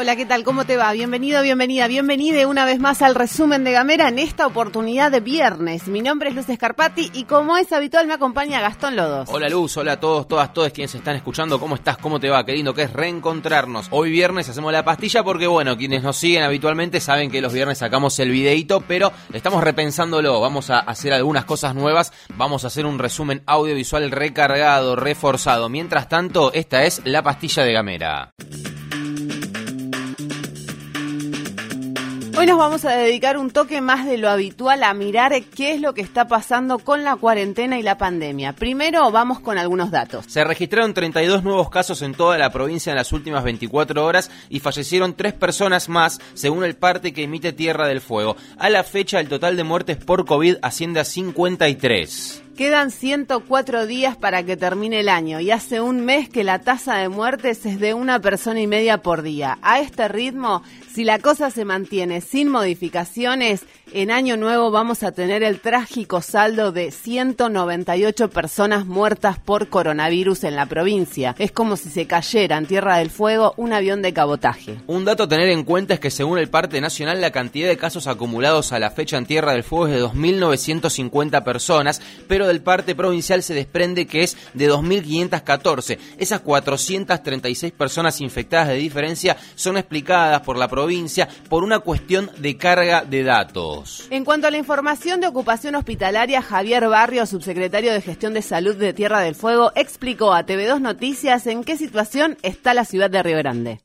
Hola, ¿qué tal? ¿Cómo te va? Bienvenido, bienvenida, bienvenida una vez más al resumen de Gamera en esta oportunidad de viernes. Mi nombre es Luz Escarpati y como es habitual me acompaña Gastón Lodos. Hola Luz, hola a todos, todas, todos quienes están escuchando. ¿Cómo estás? ¿Cómo te va? Qué lindo que es reencontrarnos. Hoy viernes hacemos la pastilla porque, bueno, quienes nos siguen habitualmente saben que los viernes sacamos el videito, pero estamos repensándolo. Vamos a hacer algunas cosas nuevas. Vamos a hacer un resumen audiovisual recargado, reforzado. Mientras tanto, esta es la pastilla de Gamera. Hoy nos vamos a dedicar un toque más de lo habitual a mirar qué es lo que está pasando con la cuarentena y la pandemia. Primero vamos con algunos datos. Se registraron 32 nuevos casos en toda la provincia en las últimas 24 horas y fallecieron tres personas más, según el parte que emite Tierra del Fuego. A la fecha, el total de muertes por COVID asciende a 53. Quedan 104 días para que termine el año y hace un mes que la tasa de muertes es de una persona y media por día. A este ritmo, si la cosa se mantiene sin modificaciones, en año nuevo vamos a tener el trágico saldo de 198 personas muertas por coronavirus en la provincia. Es como si se cayera en Tierra del Fuego un avión de cabotaje. Un dato a tener en cuenta es que según el parte nacional la cantidad de casos acumulados a la fecha en Tierra del Fuego es de 2.950 personas, pero del parte provincial se desprende que es de 2.514. Esas 436 personas infectadas de diferencia son explicadas por la provincia por una cuestión de carga de datos. En cuanto a la información de ocupación hospitalaria, Javier Barrio, subsecretario de Gestión de Salud de Tierra del Fuego, explicó a TV2 Noticias en qué situación está la ciudad de Río Grande.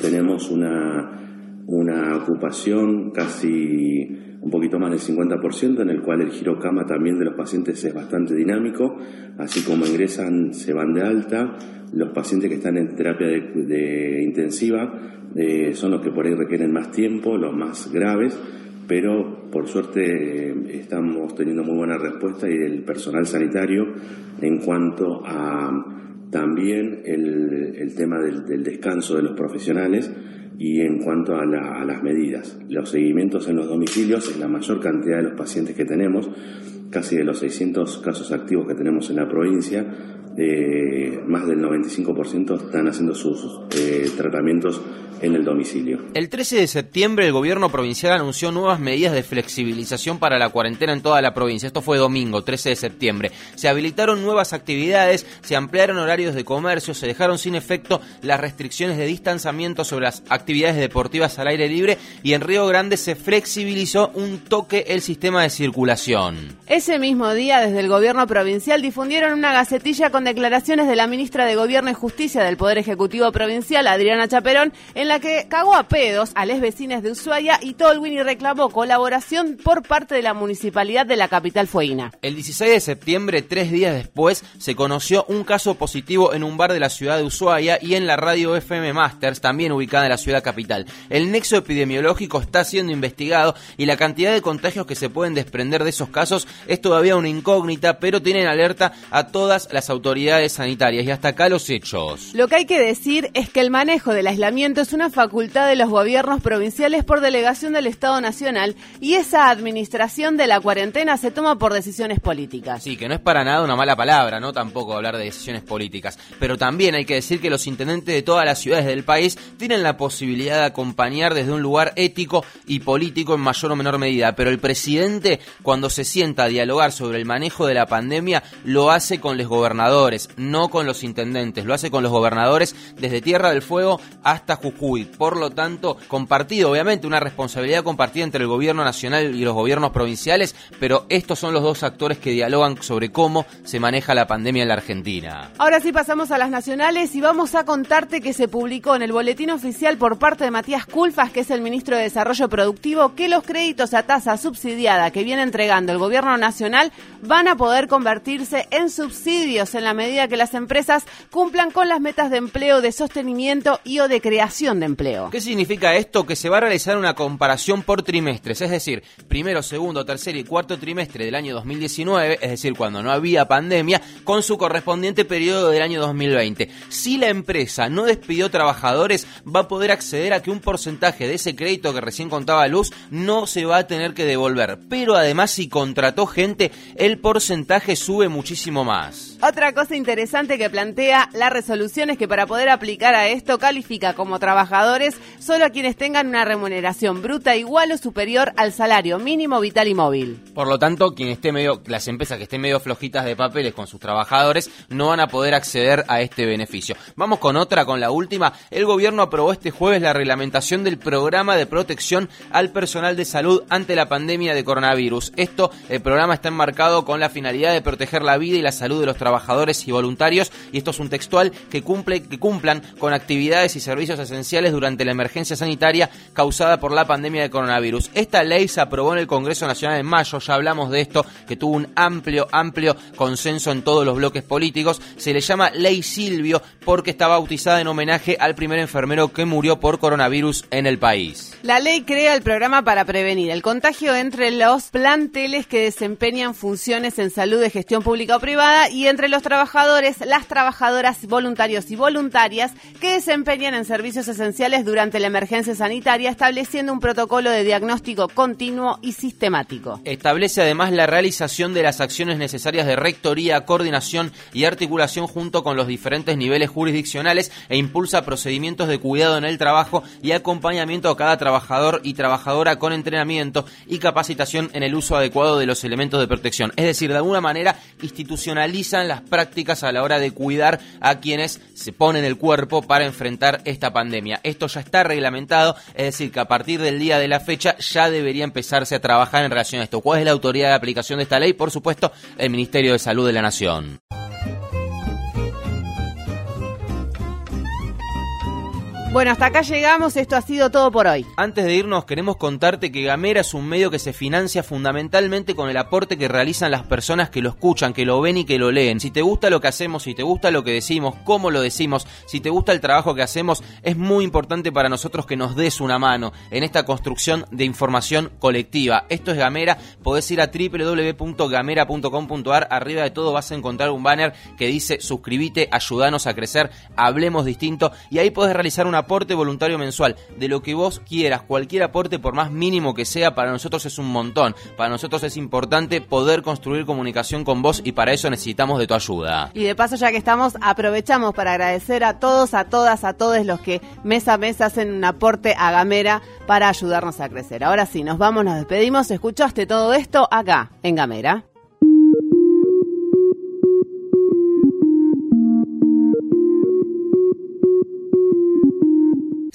Tenemos una, una ocupación casi un poquito más del 50%, en el cual el giro cama también de los pacientes es bastante dinámico, así como ingresan, se van de alta, los pacientes que están en terapia de, intensiva eh, son los que por ahí requieren más tiempo, los más graves, pero por suerte eh, estamos teniendo muy buena respuesta y del personal sanitario en cuanto a también el, tema del descanso de los profesionales y en cuanto a, las medidas, los seguimientos en los domicilios es la mayor cantidad de los pacientes que tenemos, casi de los 600 casos activos que tenemos en la provincia, eh, más del 95% están haciendo sus eh, tratamientos en el domicilio. El 13 de septiembre el gobierno provincial anunció nuevas medidas de flexibilización para la cuarentena en toda la provincia. Esto fue domingo, 13 de septiembre. Se habilitaron nuevas actividades, se ampliaron horarios de comercio, se dejaron sin efecto las restricciones de distanciamiento sobre las actividades deportivas al aire libre y en Río Grande se flexibilizó un toque el sistema de circulación. Ese mismo día, desde el gobierno provincial difundieron una gacetilla con declaraciones de la ministra de Gobierno y Justicia del Poder Ejecutivo Provincial, Adriana Chaperón, en la que cagó a pedos a les vecinas de Ushuaia y Tolwini reclamó colaboración por parte de la municipalidad de la capital fueguina. El 16 de septiembre, tres días después, se conoció un caso positivo en un bar de la ciudad de Ushuaia y en la radio FM Masters, también ubicada en la ciudad capital. El nexo epidemiológico está siendo investigado y la cantidad de contagios que se pueden desprender de esos casos es todavía una incógnita, pero tienen alerta a todas las autoridades sanitarias. Y hasta acá los hechos. Lo que hay que decir es que el manejo del aislamiento es una facultad de los gobiernos provinciales por delegación del Estado Nacional y esa administración de la cuarentena se toma por decisiones políticas. Sí, que no es para nada una mala palabra, ¿no? Tampoco hablar de decisiones políticas. Pero también hay que decir que los intendentes de todas las ciudades del país tienen la posibilidad de acompañar desde un lugar ético y político en mayor o menor medida. Pero el presidente, cuando se sienta a dialogar sobre el manejo de la pandemia, lo hace con los gobernadores, no con los intendentes. Lo hace con los gobernadores desde Tierra del Fuego hasta Jujuy por lo tanto, compartido, obviamente, una responsabilidad compartida entre el gobierno nacional y los gobiernos provinciales, pero estos son los dos actores que dialogan sobre cómo se maneja la pandemia en la Argentina. Ahora sí pasamos a las nacionales y vamos a contarte que se publicó en el boletín oficial por parte de Matías Culfas, que es el ministro de Desarrollo Productivo, que los créditos a tasa subsidiada que viene entregando el gobierno nacional van a poder convertirse en subsidios en la la medida que las empresas cumplan con las metas de empleo, de sostenimiento y o de creación de empleo. ¿Qué significa esto? Que se va a realizar una comparación por trimestres, es decir, primero, segundo, tercer y cuarto trimestre del año 2019, es decir, cuando no había pandemia, con su correspondiente periodo del año 2020. Si la empresa no despidió trabajadores, va a poder acceder a que un porcentaje de ese crédito que recién contaba Luz no se va a tener que devolver. Pero además, si contrató gente, el porcentaje sube muchísimo más. Otra cosa interesante que plantea la resolución es que para poder aplicar a esto califica como trabajadores solo a quienes tengan una remuneración bruta igual o superior al salario mínimo vital y móvil. Por lo tanto, quien esté medio, las empresas que estén medio flojitas de papeles con sus trabajadores no van a poder acceder a este beneficio. Vamos con otra, con la última. El gobierno aprobó este jueves la reglamentación del programa de protección al personal de salud ante la pandemia de coronavirus. Esto, el programa está enmarcado con la finalidad de proteger la vida y la salud de los trabajadores y voluntarios, y esto es un textual que, cumple, que cumplan con actividades y servicios esenciales durante la emergencia sanitaria causada por la pandemia de coronavirus. Esta ley se aprobó en el Congreso Nacional en mayo, ya hablamos de esto, que tuvo un amplio, amplio consenso en todos los bloques políticos. Se le llama Ley Silvio porque está bautizada en homenaje al primer enfermero que murió por coronavirus en el país. La ley crea el programa para prevenir el contagio entre los planteles que desempeñan funciones en salud de gestión pública o privada y entre los trabajadores, las trabajadoras, voluntarios y voluntarias que desempeñan en servicios esenciales durante la emergencia sanitaria, estableciendo un protocolo de diagnóstico continuo y sistemático. Establece además la realización de las acciones necesarias de rectoría, coordinación y articulación junto con los diferentes niveles jurisdiccionales e impulsa procedimientos de cuidado en el trabajo y acompañamiento a cada trabajador y trabajadora con entrenamiento y capacitación en el uso adecuado de los elementos de protección. Es decir, de alguna manera institucionalizan las prácticas a la hora de cuidar a quienes se ponen el cuerpo para enfrentar esta pandemia. Esto ya está reglamentado, es decir, que a partir del día de la fecha ya debería empezarse a trabajar en relación a esto. ¿Cuál es la autoridad de aplicación de esta ley? Por supuesto, el Ministerio de Salud de la Nación. Bueno, hasta acá llegamos, esto ha sido todo por hoy. Antes de irnos, queremos contarte que Gamera es un medio que se financia fundamentalmente con el aporte que realizan las personas que lo escuchan, que lo ven y que lo leen. Si te gusta lo que hacemos, si te gusta lo que decimos, cómo lo decimos, si te gusta el trabajo que hacemos, es muy importante para nosotros que nos des una mano en esta construcción de información colectiva. Esto es Gamera, podés ir a www.gamera.com.ar, arriba de todo vas a encontrar un banner que dice suscríbete, ayúdanos a crecer, hablemos distinto y ahí podés realizar una aporte voluntario mensual, de lo que vos quieras, cualquier aporte por más mínimo que sea, para nosotros es un montón. Para nosotros es importante poder construir comunicación con vos y para eso necesitamos de tu ayuda. Y de paso, ya que estamos, aprovechamos para agradecer a todos, a todas, a todos los que mes a mes hacen un aporte a Gamera para ayudarnos a crecer. Ahora sí, nos vamos, nos despedimos. ¿Escuchaste todo esto acá, en Gamera?